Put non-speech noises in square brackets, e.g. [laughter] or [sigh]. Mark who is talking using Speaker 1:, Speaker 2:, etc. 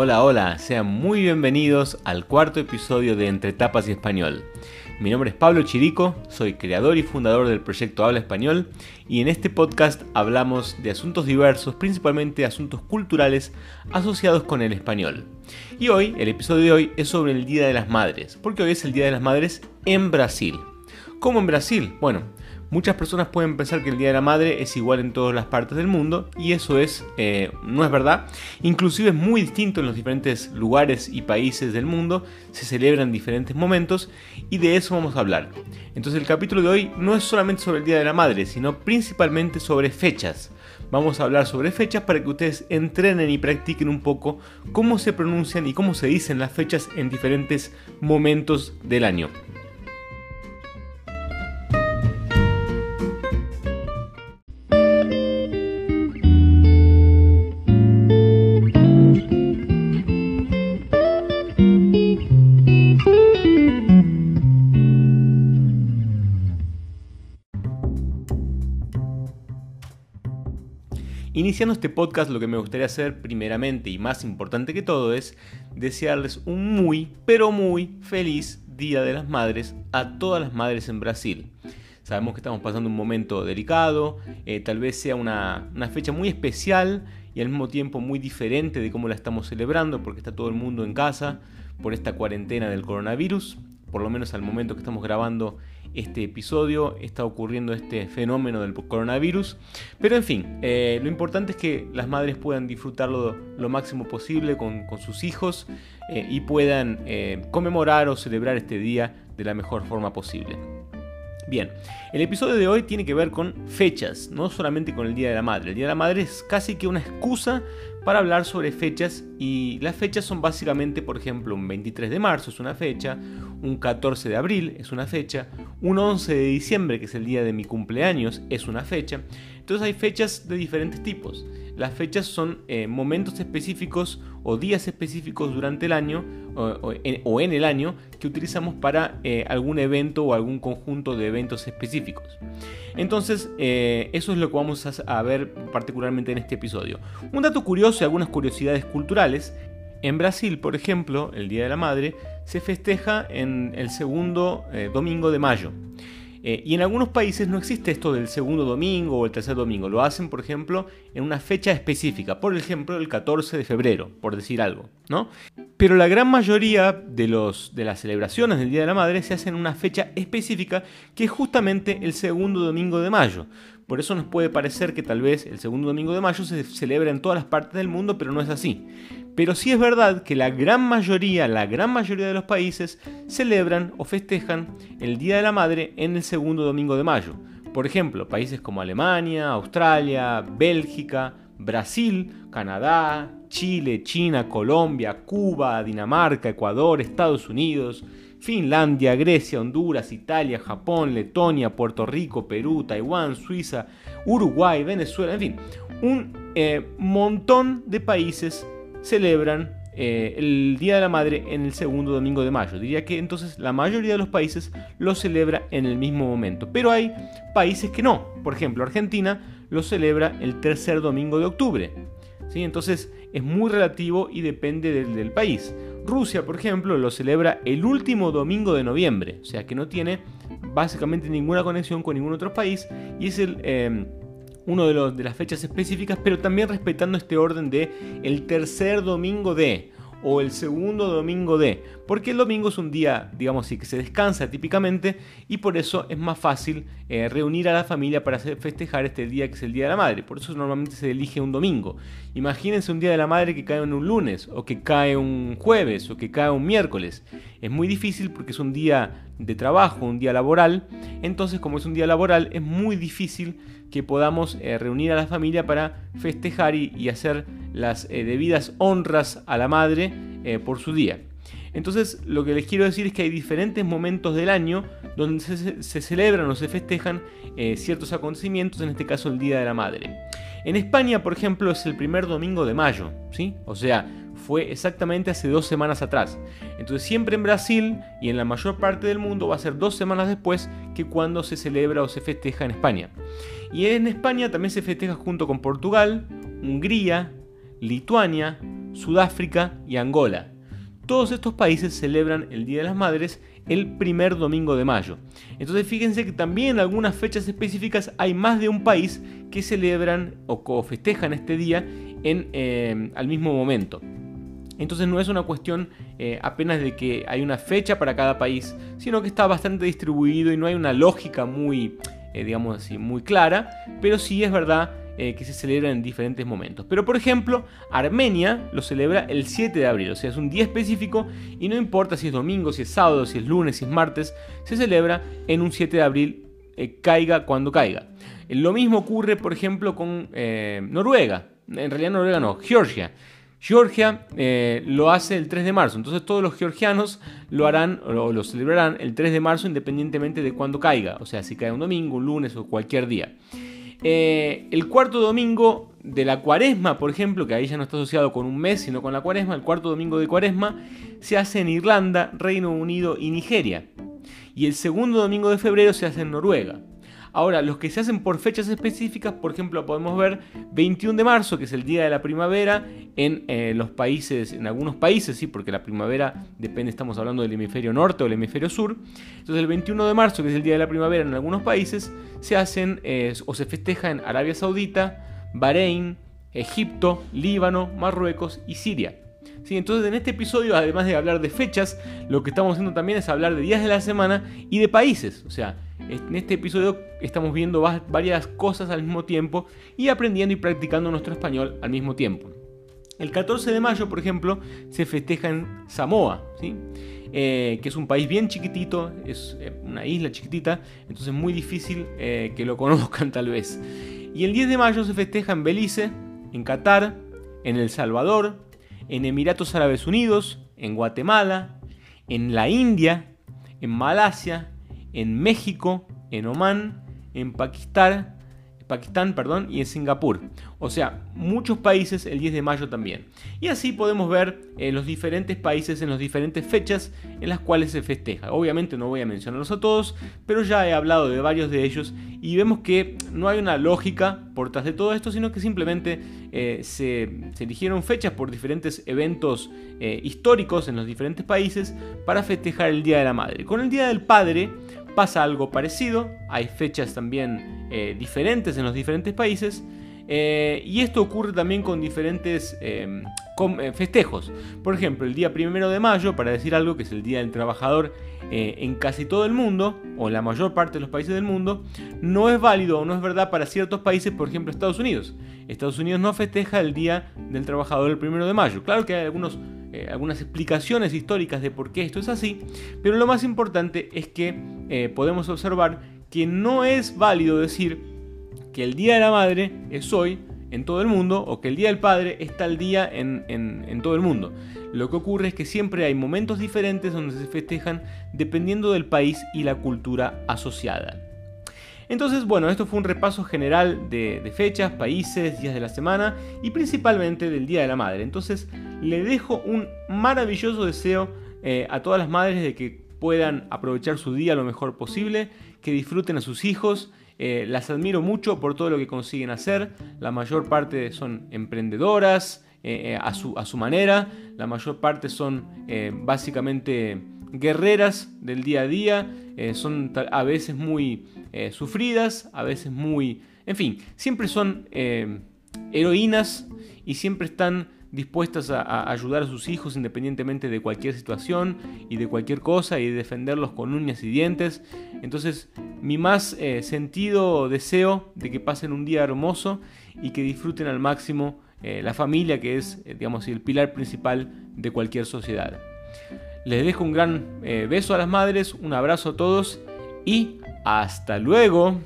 Speaker 1: Hola, hola, sean muy bienvenidos al cuarto episodio de Entre Tapas y Español. Mi nombre es Pablo Chirico, soy creador y fundador del proyecto Habla Español y en este podcast hablamos de asuntos diversos, principalmente asuntos culturales asociados con el español. Y hoy, el episodio de hoy es sobre el Día de las Madres, porque hoy es el Día de las Madres en Brasil. ¿Cómo en Brasil? Bueno, Muchas personas pueden pensar que el Día de la Madre es igual en todas las partes del mundo y eso es, eh, no es verdad. Inclusive es muy distinto en los diferentes lugares y países del mundo, se celebran diferentes momentos y de eso vamos a hablar. Entonces el capítulo de hoy no es solamente sobre el Día de la Madre, sino principalmente sobre fechas. Vamos a hablar sobre fechas para que ustedes entrenen y practiquen un poco cómo se pronuncian y cómo se dicen las fechas en diferentes momentos del año. Iniciando este podcast lo que me gustaría hacer primeramente y más importante que todo es desearles un muy, pero muy feliz Día de las Madres a todas las madres en Brasil. Sabemos que estamos pasando un momento delicado, eh, tal vez sea una, una fecha muy especial y al mismo tiempo muy diferente de cómo la estamos celebrando porque está todo el mundo en casa por esta cuarentena del coronavirus, por lo menos al momento que estamos grabando este episodio, está ocurriendo este fenómeno del coronavirus. Pero en fin, eh, lo importante es que las madres puedan disfrutarlo lo máximo posible con, sus hijos eh, y puedan eh, conmemorar o celebrar este día de la mejor forma posible. Bien, el episodio de hoy tiene que ver con fechas, no solamente con el Día de la Madre. El Día de la Madre es casi que una excusa para hablar sobre fechas y las fechas son básicamente, por ejemplo, un 23 de marzo es una fecha, un 14 de abril es una fecha, un 11 de diciembre, que es el día de mi cumpleaños, es una fecha. Entonces hay fechas de diferentes tipos. Las fechas son eh, momentos específicos o días específicos durante el año o, en, el año que utilizamos para eh, algún evento o algún conjunto de eventos específicos. Entonces, eh, eso es lo que vamos a, ver particularmente en este episodio. Un dato curioso y algunas curiosidades culturales. En Brasil, por ejemplo, el Día de la Madre se festeja en el segundo domingo de mayo. Eh, y en algunos países no existe esto del segundo domingo o el tercer domingo. Lo hacen, por ejemplo, en una fecha específica. Por ejemplo, el 14 de febrero, por decir algo. ¿no? Pero la gran mayoría de, los, de las celebraciones del Día de la Madre se hacen en una fecha específica que es justamente el segundo domingo de mayo. Por eso nos puede parecer que tal vez el segundo domingo de mayo se celebra en todas las partes del mundo, pero no es así. Pero sí es verdad que la gran mayoría, la gran mayoría de los países celebran o festejan el Día de la Madre en el segundo domingo de mayo. Por ejemplo, países como Alemania, Australia, Bélgica, Brasil, Canadá, Chile, China, Colombia, Cuba, Dinamarca, Ecuador, Estados Unidos, Finlandia, Grecia, Honduras, Italia, Japón, Letonia, Puerto Rico, Perú, Taiwán, Suiza, Uruguay, Venezuela, en fin, un eh, montón de países celebran eh, el Día de la Madre en el segundo domingo de mayo. Diría que entonces la mayoría de los países lo celebra en el mismo momento. Pero hay países que no. Por ejemplo, Argentina lo celebra el tercer domingo de octubre. ¿sí? Entonces es muy relativo y depende del país. Rusia, por ejemplo, lo celebra el último domingo de noviembre, o sea que no tiene básicamente ninguna conexión con ningún otro país y es el, eh, uno de, de las fechas específicas, pero también respetando este orden de el tercer domingo de o el segundo domingo de, porque el domingo es un día, digamos así, que se descansa típicamente y por eso es más fácil eh, reunir a la familia para festejar este día que es el Día de la Madre. Por eso normalmente se elige un domingo. Imagínense un Día de la Madre que cae en un lunes, o que cae un jueves, o que cae un miércoles. Es muy difícil porque es un día de trabajo, un día laboral. Entonces, como es un día laboral, es muy difícil que podamos eh, reunir a la familia para festejar y, hacer las eh, debidas honras a la madre eh, por su día. Entonces lo que les quiero decir es que hay diferentes momentos del año donde se, celebran o se festejan ciertos acontecimientos, en este caso el Día de la Madre. En España, por ejemplo, es el primer domingo de mayo, ¿sí? O sea, fue exactamente hace dos semanas atrás. Entonces siempre en Brasil y en la mayor parte del mundo va a ser dos semanas después que cuando se celebra o se festeja en España. Y en España también se festeja junto con Portugal, Hungría, Lituania, Sudáfrica y Angola. Todos estos países celebran el Día de las Madres el primer domingo de mayo. Entonces fíjense que también en algunas fechas específicas hay más de un país que celebran o festejan este día en, eh, al mismo momento. Entonces no es una cuestión eh, apenas de que hay una fecha para cada país, sino que está bastante distribuido y no hay una lógica muy, eh, digamos así, muy clara, pero sí es verdad eh, que se celebra en diferentes momentos. Pero por ejemplo, Armenia lo celebra el 7 de abril, o sea, es un día específico y no importa si es domingo, si es sábado, si es lunes, si es martes, se celebra en un 7 de abril, caiga cuando caiga. Lo mismo ocurre, por ejemplo, con Noruega. En realidad Noruega no, Georgia. Georgia eh, lo hace el 3 de marzo, entonces todos los georgianos lo harán o lo celebrarán el 3 de marzo independientemente de cuándo caiga, o sea, si cae un domingo, un lunes o cualquier día. Eh, el cuarto domingo de la cuaresma, por ejemplo, que ahí ya no está asociado con un mes, sino con la cuaresma, el cuarto domingo de cuaresma se hace en Irlanda, Reino Unido y Nigeria. Y el segundo domingo de febrero se hace en Noruega. Ahora, los que se hacen por fechas específicas, por ejemplo, podemos ver 21 de marzo, que es el día de la primavera, en eh, los países, en algunos países, sí, porque la primavera depende, estamos hablando del hemisferio norte o el hemisferio sur. Entonces, el 21 de marzo, que es el día de la primavera en algunos países, se hacen eh, o se festeja en Arabia Saudita, Bahrein, Egipto, Líbano, Marruecos y Siria. ¿Sí? Entonces en este episodio, además de hablar de fechas, lo que estamos haciendo también es hablar de días de la semana y de países. O sea, en este episodio estamos viendo varias cosas al mismo tiempo y aprendiendo y practicando nuestro español al mismo tiempo. El 14 de mayo, por ejemplo, se festeja en Samoa, ¿sí? Eh, que es un país bien chiquitito, es eh, una isla chiquitita, entonces es muy difícil eh, que lo [laughs] conozcan tal vez. Y el 10 de mayo se festeja en Belice, en Qatar, en El Salvador, en Emiratos Árabes Unidos, en Guatemala, en la India, en Malasia, en México, en Omán, en Pakistán, Pakistán perdón, y en Singapur. O sea, muchos países el 10 de mayo también. Y así podemos ver eh, los diferentes países en las diferentes fechas en las cuales se festeja. Obviamente no voy a mencionarlos a todos, pero ya he hablado de varios de ellos y vemos que no hay una lógica por detrás de todo esto, sino que simplemente eh, se, eligieron fechas por diferentes eventos eh, históricos en los diferentes países para festejar el Día de la Madre. Con el Día del Padre pasa algo parecido, hay fechas también eh, diferentes en los diferentes países eh, y esto ocurre también con diferentes em, eh, festejos. Por ejemplo, el día primero de mayo, para decir algo que es el Día del Trabajador en casi todo el mundo, o en la mayor parte de los países del mundo, no es válido o no es verdad para ciertos países, por ejemplo Estados Unidos. Estados Unidos no festeja el Día del Trabajador el primero de mayo. Claro que hay algunos eh, algunas explicaciones históricas de por qué esto es así, pero lo más importante es que eh, podemos observar que no es válido decir que el Día de la Madre es hoy en todo el mundo o que el Día del Padre está el día en todo el mundo. Lo que ocurre es que siempre hay momentos diferentes donde se festejan dependiendo del país y la cultura asociada. Entonces, bueno, esto fue un repaso general de, fechas, países, días de la semana y principalmente del Día de la Madre. Entonces, le dejo un maravilloso deseo eh, a todas las madres de que puedan aprovechar su día lo mejor posible, que disfruten a sus hijos. Eh, las admiro mucho por todo lo que consiguen hacer. La mayor parte son emprendedoras eh, a, su, a, su, manera. La mayor parte son básicamente guerreras del día a día. son a veces muy eh, sufridas, a veces muy... En fin, siempre son eh, heroínas y siempre están dispuestas a, ayudar a sus hijos independientemente de cualquier situación y de cualquier cosa y defenderlos con uñas y dientes. Entonces, mi más eh, sentido deseo de que pasen un día hermoso y que disfruten al máximo la familia que es, digamos, el pilar principal de cualquier sociedad. Les dejo un gran beso a las madres, un abrazo a todos y hasta luego.